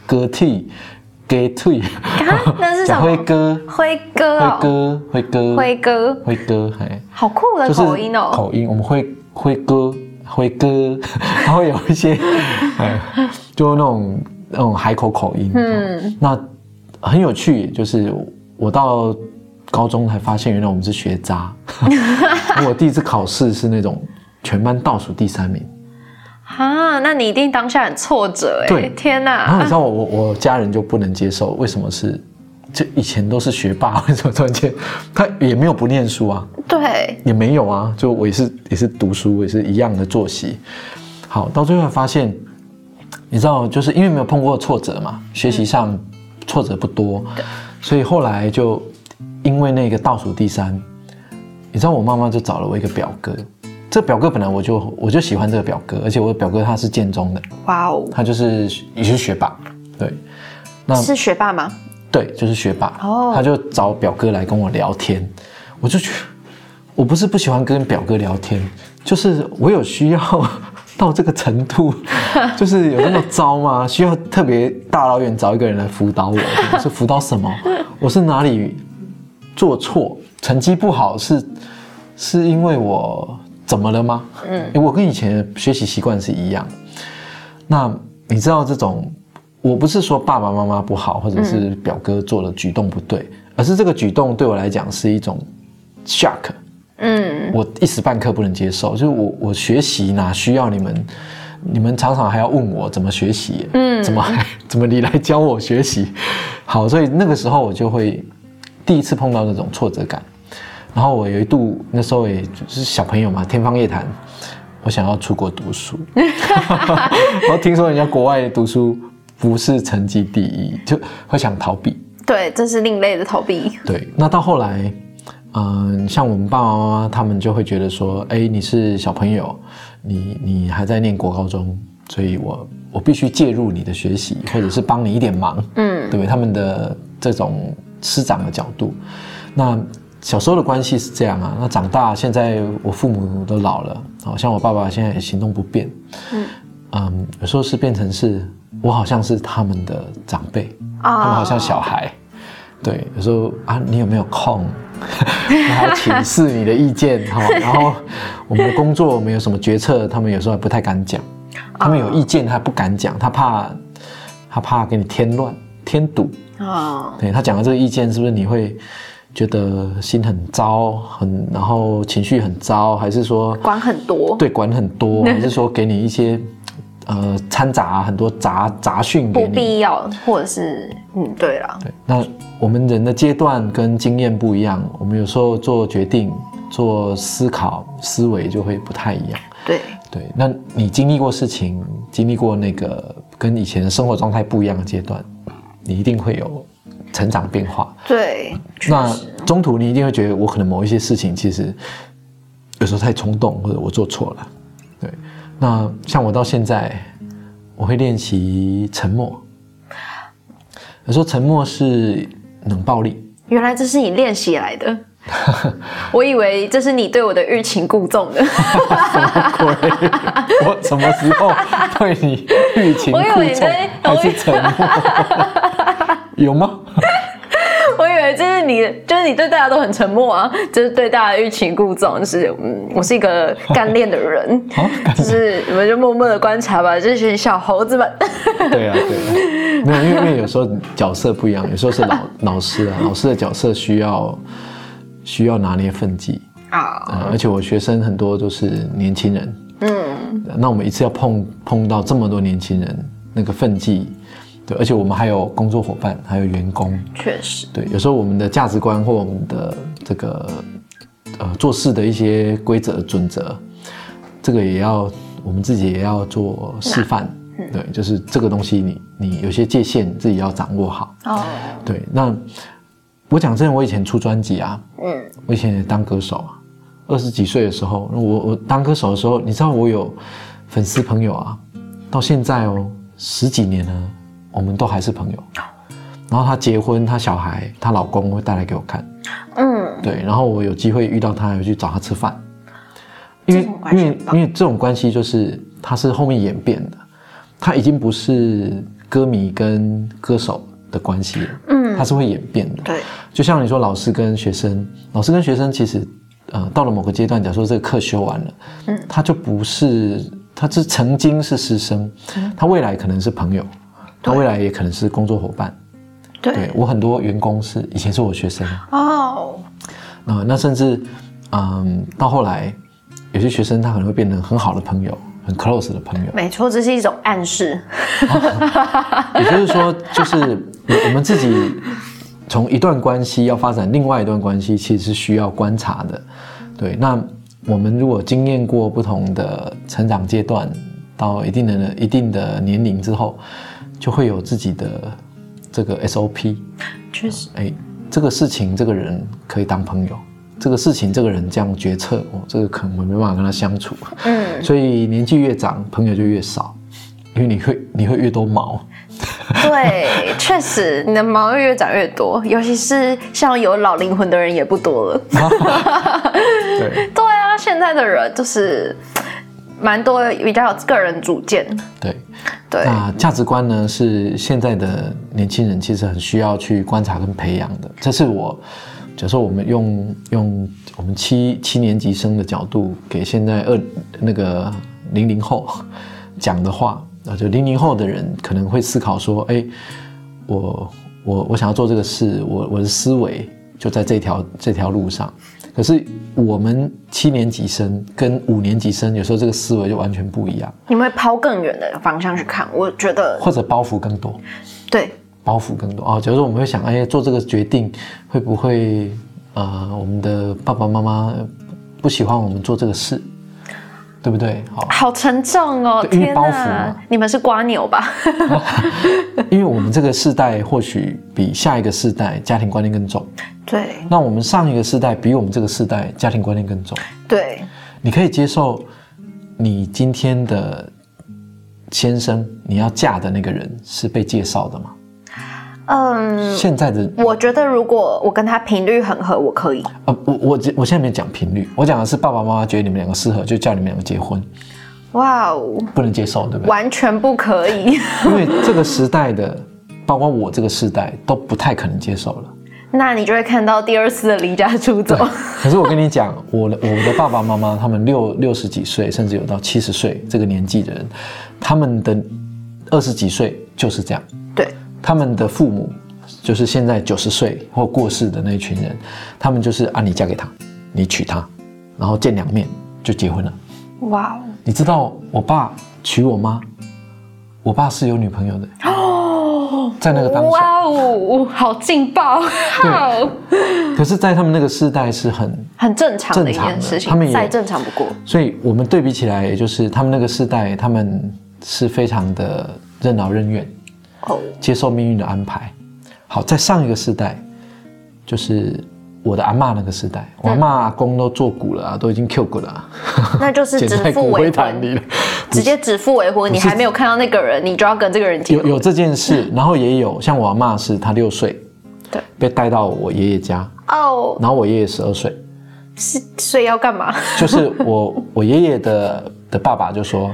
歌体。鸡腿，那是什么？[laughs] 辉哥，辉哥，辉哥，辉哥，辉哥，好酷的口音哦！口音，我们会辉哥，辉哥，[laughs] 他会有一些，哎，就那种那种海口口音。嗯，那很有趣，就是我到高中才发现，原来我们是学渣。[laughs] 我第一次考试是那种全班倒数第三名。啊，那你一定当下很挫折哎！对，天哪！然后你知道我我我家人就不能接受，为什么是？就以前都是学霸，[laughs] 为什么突然间他也没有不念书啊？对，也没有啊，就我也是也是读书，也是一样的作息。好，到最后发现，你知道，就是因为没有碰过挫折嘛，学习上挫折不多，所以后来就因为那个倒数第三，你知道，我妈妈就找了我一个表哥。这表哥本来我就我就喜欢这个表哥，而且我的表哥他是建中的，哇哦，他就是也是学霸，对，那是学霸吗？对，就是学霸。哦，他就找表哥来跟我聊天，我就觉得我不是不喜欢跟表哥聊天，就是我有需要到这个程度，[laughs] 就是有那么糟吗？需要特别大老远找一个人来辅导我？[laughs] 是辅导什么？我是哪里做错？成绩不好是是因为我？怎么了吗？嗯，我跟以前学习习惯是一样。那你知道这种，我不是说爸爸妈妈不好，或者是表哥做的举动不对，而是这个举动对我来讲是一种 shock。嗯，我一时半刻不能接受。就是我我学习哪需要你们？你们常常还要问我怎么学习？嗯，怎么怎么你来教我学习？好，所以那个时候我就会第一次碰到那种挫折感。然后我有一度那时候也就是小朋友嘛，天方夜谭，我想要出国读书，[laughs] 然后听说人家国外读书不是成绩第一，就会想逃避。对，这是另类的逃避。对，那到后来，嗯，像我们爸爸妈妈他们就会觉得说，哎，你是小朋友，你你还在念国高中，所以我我必须介入你的学习，或者是帮你一点忙，嗯，对？他们的这种师长的角度，那。小时候的关系是这样啊，那长大现在我父母都老了，好像我爸爸现在也行动不便，嗯嗯，有时候是变成是我好像是他们的长辈，他们好像小孩，对，有时候啊，你有没有空？[laughs] 然后请示你的意见 [laughs] 哈。然后我们的工作我们有什么决策，他们有时候还不太敢讲。他们有意见，他不敢讲，他怕他怕给你添乱添堵。哦，对他讲的这个意见，是不是你会觉得心很糟，很然后情绪很糟，还是说管很多？对，管很多，[laughs] 还是说给你一些呃掺杂很多杂杂讯？不必要，或者是嗯，对了。对，那我们人的阶段跟经验不一样，我们有时候做决定、做思考、思维就会不太一样。对对，那你经历过事情，经历过那个跟以前的生活状态不一样的阶段。你一定会有成长变化，对。那中途你一定会觉得，我可能某一些事情其实有时候太冲动，或者我做错了。对。那像我到现在，我会练习沉默。有时候沉默是冷暴力。原来这是你练习来的。[laughs] 我以为这是你对我的欲擒故纵的。[laughs] 什么鬼？[laughs] 我什么时候对你欲擒故纵？还是沉默？有吗？就是你，就是你对大家都很沉默啊，就是对大家欲擒故纵，就是嗯，我是一个干练的人，[laughs] 就是你们就默默的观察吧，这群小猴子们。[laughs] 对啊，对啊，没有，因为因为有时候角色不一样，有时候是老 [laughs] 老师啊，老师的角色需要。需要拿捏分际。啊，而且我学生很多都是年轻人，嗯，那我们一次要碰碰到这么多年轻人，那个分际，对，而且我们还有工作伙伴，还有员工，确实，对，有时候我们的价值观或我们的这个呃做事的一些规则准则，这个也要我们自己也要做示范，对，就是这个东西你你有些界限自己要掌握好，哦，对，那。我讲真的，我以前出专辑啊，嗯，我以前也当歌手啊，二十几岁的时候，我我当歌手的时候，你知道我有粉丝朋友啊，到现在哦，十几年了，我们都还是朋友。然后她结婚，她小孩，她老公会带来给我看，嗯，对，然后我有机会遇到她，有去找她吃饭，因为因为因为这种关系就是它是后面演变的，它已经不是歌迷跟歌手。的关系了，嗯，它是会演变的，对，就像你说，老师跟学生，老师跟学生，其实，呃，到了某个阶段，假如说这个课修完了，嗯，他就不是，他是曾经是师生，他未来可能是朋友，他未来也可能是工作伙伴，对，我很多员工是以前是我学生哦，那那甚至，嗯，到后来，有些学生他可能会变成很好的朋友。很 close 的朋友，没错，这是一种暗示。也就是说，就是我们自己从一段关系要发展另外一段关系，其实是需要观察的。对，那我们如果经验过不同的成长阶段，到一定的一定的年龄之后，就会有自己的这个 SOP。确实，哎，这个事情，这个人可以当朋友。这个事情，这个人这样决策，哦，这个可能我没办法跟他相处。嗯，所以年纪越长，朋友就越少，因为你会你会越多毛。对，[laughs] 确实，你的毛会越长越多，尤其是像有老灵魂的人也不多了。[laughs] 对 [laughs] 对啊，现在的人就是蛮多比较有个人主见。对对，那价值观呢，是现在的年轻人其实很需要去观察跟培养的。这是我。假如说我们用用我们七七年级生的角度给现在二那个零零后讲的话，那就零零后的人可能会思考说：哎，我我我想要做这个事，我我的思维就在这条这条路上。可是我们七年级生跟五年级生有时候这个思维就完全不一样。你会抛更远的方向去看，我觉得或者包袱更多。对。包袱更多啊！假如说我们会想，哎，做这个决定会不会呃，我们的爸爸妈妈不喜欢我们做这个事，对不对？好，好沉重哦！因为包袱，你们是瓜牛吧？[laughs] 因为我们这个世代或许比下一个世代家庭观念更重。对。那我们上一个世代比我们这个世代家庭观念更重。对。你可以接受你今天的先生，你要嫁的那个人是被介绍的吗？嗯，现在的我觉得，如果我跟他频率很合，我可以。呃，我我我现在没讲频率，我讲的是爸爸妈妈觉得你们两个适合，就叫你们两个结婚。哇哦，不能接受，对不对？完全不可以，[laughs] 因为这个时代的，包括我这个时代都不太可能接受了。那你就会看到第二次的离家出走。可是我跟你讲，我的我的爸爸妈妈他们六六十几岁，甚至有到七十岁这个年纪的人，他们的二十几岁就是这样。对，他们的父母就是现在九十岁或过世的那一群人，他们就是啊，你嫁给他，你娶她，然后见两面就结婚了。哇你知道我爸娶我妈，我爸是有女朋友的，哦，在那个当时。哇哦，好劲爆，好，可是，在他们那个世代是很，很正常的一件事情，他们也再正常不过。所以我们对比起来，也就是他们那个世代，他们是非常的任劳任怨，哦，接受命运的安排。好，在上一个世代，就是我的阿嬷那个时代，我阿嬷阿公都做股了啊，都已经 Q 股了啊，那就是 [laughs] 指腹为婚，坛里了。直接指腹为婚，你还没有看到那个人，你就要跟这个人结婚。有有这件事，然后也有像我阿嬷是她六岁，对，被带到我爷爷家，哦，然后我爷爷十二岁，是所以要干嘛？就是我我爷爷的的爸爸就说，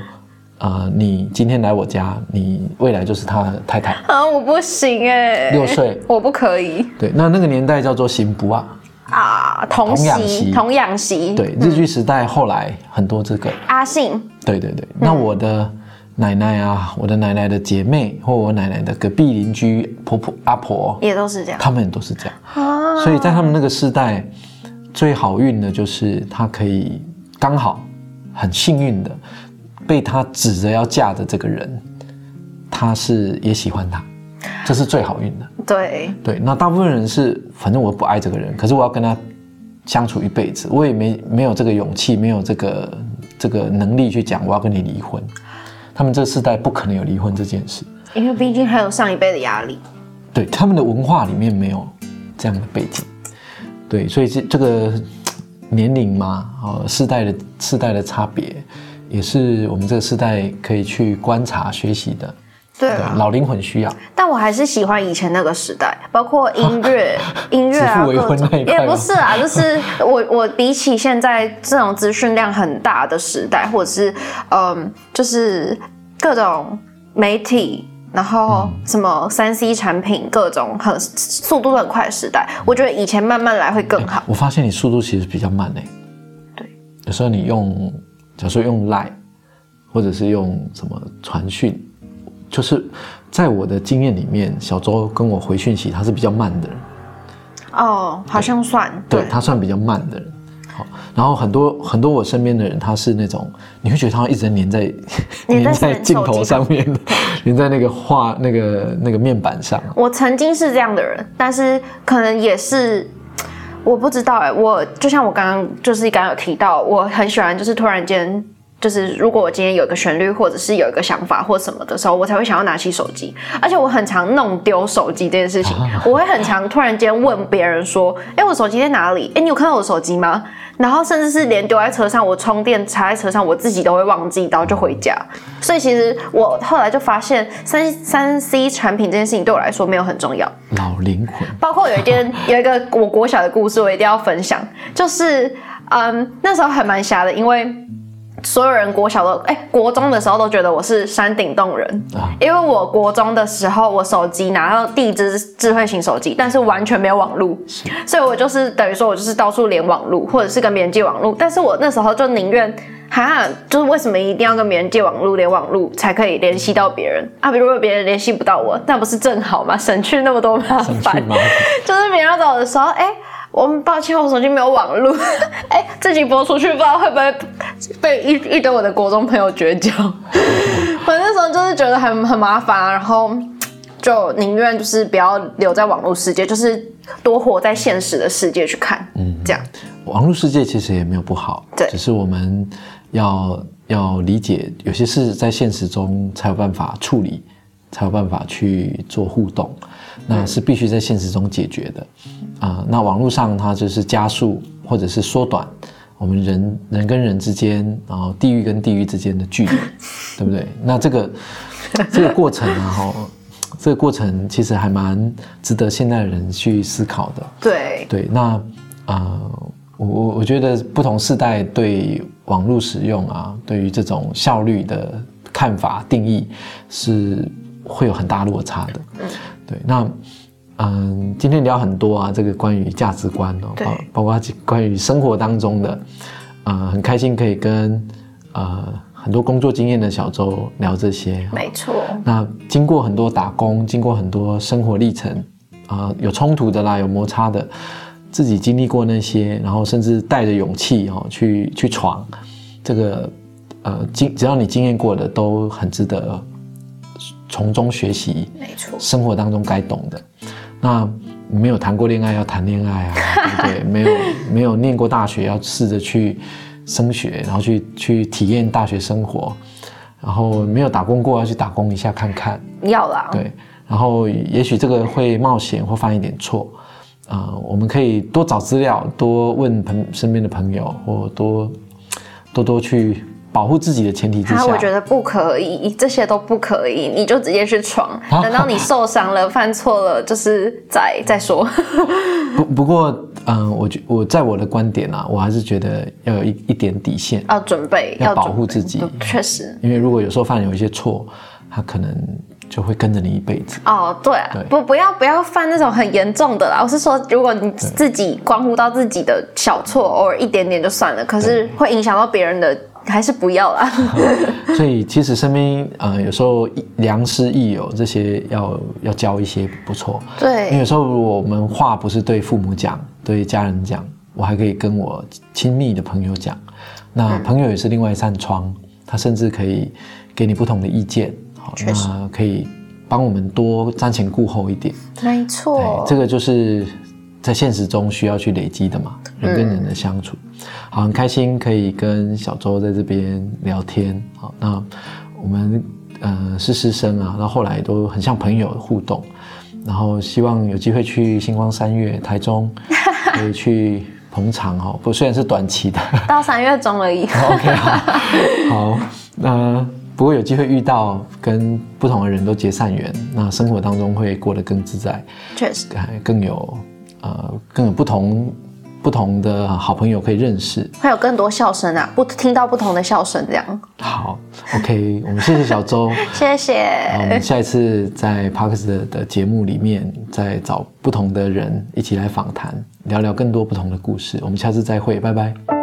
呃，你今天来我家，你未来就是他的太太。啊，我不行哎，六岁我不可以对，那那个年代叫做行不啊，啊，童童养媳媳，童养媳，对，日据时代后来很多这个，阿信，对对对。那我的奶奶啊，我的奶奶的姐妹，或我奶奶的隔壁邻居婆婆阿婆，也都是这样他们都是这样。啊，所以在他们那个时代，最好运的就是他可以刚好很幸运的被他指着要嫁的这个人，他是也喜欢他，这是最好运的。对，对，那大部分人是，反正我不爱这个人，可是我要跟他相处一辈子，我也没没有这个勇气，没有这个这个能力去讲我要跟你离婚。他们这世代不可能有离婚这件事，因为毕竟还有上一辈的压力。对他们的文化里面没有这样的背景，对，所以这这个年龄嘛，哦，世代的世代的差别，也是我们这个时代可以去观察学习的。对啊，老灵魂需要。但我还是喜欢以前那个时代，包括音乐、[laughs] 音乐啊，也不是啊，就是我我比起现在这种资讯量很大的时代，或者是嗯，就是各种媒体。然后什么三 C 产品，各种很速度很快的时代，我觉得以前慢慢来会更好。我发现你速度其实比较慢诶。对，有时候你用，假如说用 Line，或者是用什么传讯，就是在我的经验里面，小周跟我回讯息，他是比较慢的人，哦，好像算对他算比较慢的人。好，然后很多很多我身边的人，他是那种你会觉得他一直黏在黏在在 [laughs] 镜头上面，黏在那个画那个那个面板上。我曾经是这样的人，但是可能也是我不知道哎、我就像我刚刚就是刚刚有提到，我很喜欢就是突然间。就是如果我今天有一个旋律，或者是有一个想法或什么的时候，我才会想要拿起手机。而且我很常弄丢手机这件事情，我会很常突然间问别人说：“哎，我手机在哪里？哎，你有看到我手机吗？”然后甚至是连丢在车上，我充电插在车上，我自己都会忘记，然后就回家。所以其实我后来就发现，三三 C 产品这件事情对我来说没有很重要。老灵魂，包括有一件有一个我国小的故事，我一定要分享，就是嗯那时候还蛮瞎的，因为所有人国小都哎国中的时候都觉得我是山顶洞人，啊因为我国中的时候我手机拿到第一只智慧型手机，但是完全没有网路，所以我就是等于说我就是到处连网路，或者是跟别人借网路，但是我那时候就宁愿。哈，就是为什么一定要跟别人借网路、连网路才可以联系到别人啊？比如果别人联系不到我，那不是正好吗？省去那么多麻省去烦。[laughs] 就是别人要找我的时候，哎、我们抱歉，我手机没有网络。[laughs] 哎、这集播出去，不知道会不会被一一堆我的国中朋友绝交。[laughs] 我那时候就是觉得很很麻烦啊，然后就宁愿就是不要留在网络世界，就是多活在现实的世界去看，嗯，这样。网络世界其实也没有不好，对只是我们要要理解，有些事在现实中才有办法处理，才有办法去做互动，那是必须在现实中解决的。啊、那网络上它就是加速或者是缩短我们人人跟人之间，然后地域跟地域之间的距离，[laughs] 对不对？那这个这个过程啊，[laughs] 哈，这个过程其实还蛮值得现代人去思考的。对，对，那呃，我我我觉得不同世代对网络使用啊，对于这种效率的看法定义是会有很大落差的。对，那嗯，今天聊很多啊，这个关于价值观哦，包包括关于生活当中的，呃，很开心可以跟呃很多工作经验的小周聊这些。没错，那经过很多打工，经过很多生活历程，啊、有冲突的啦，有摩擦的，自己经历过那些，然后甚至带着勇气哦去去闯，这个呃经只要你经验过的，都很值得从中学习没错，生活当中该懂的。那没有谈过恋爱要谈恋爱啊，[laughs] 对不对？没有没有念过大学要试着去升学，然后去去体验大学生活。然后没有打工过要去打工一下看看，要啦，对。然后也许这个会冒险或犯一点错，啊、我们可以多找资料，多问朋身边的朋友，或多多多去保护自己的前提之啊，下，我觉得不可以，这些都不可以，你就直接去闯。啊等到你受伤了、犯错了，就是再再说。[laughs] 不不过，嗯、我觉我在我的观点啊，我还是觉得要有一一点底线，要准备，要保护自己确实。因为如果有时候犯有一些错，他可能就会跟着你一辈子。哦，对啊对不不要不要犯那种很严重的啦。我是说，如果你自己关乎到自己的小错，偶尔一点点就算了，可是会影响到别人的，还是不要啦。[laughs] 所以其实身边呃有时候良师益友这些要要教一些不错。对因为对有时候如果我们话不是对父母讲，对家人讲，我还可以跟我亲密的朋友讲。那嗯朋友也是另外一扇窗，他甚至可以给你不同的意见，好，那可以帮我们多瞻前顾后一点。没对错，，这个就是在现实中需要去累积的嘛，人跟人的相处。好，很开心可以跟小周在这边聊天。好，那我们呃是师生啊，那后来都很像朋友互动。然后希望有机会去星光三月台中，[laughs] 可以去捧场哈。不，虽然是短期的。到三月中而已。[laughs] OK，好，好，那不过有机会遇到跟不同的人都结善缘，那生活当中会过得更自在。确实，还更有呃更有不同不同的好朋友可以认识。会有更多笑声啊，不听到不同的笑声，这样。好，OK，我们谢谢小周。[laughs] 谢谢。我们下一次在 Parks 的的节目里面，再找不同的人一起来访谈，聊聊更多不同的故事。我们下次再会，拜拜。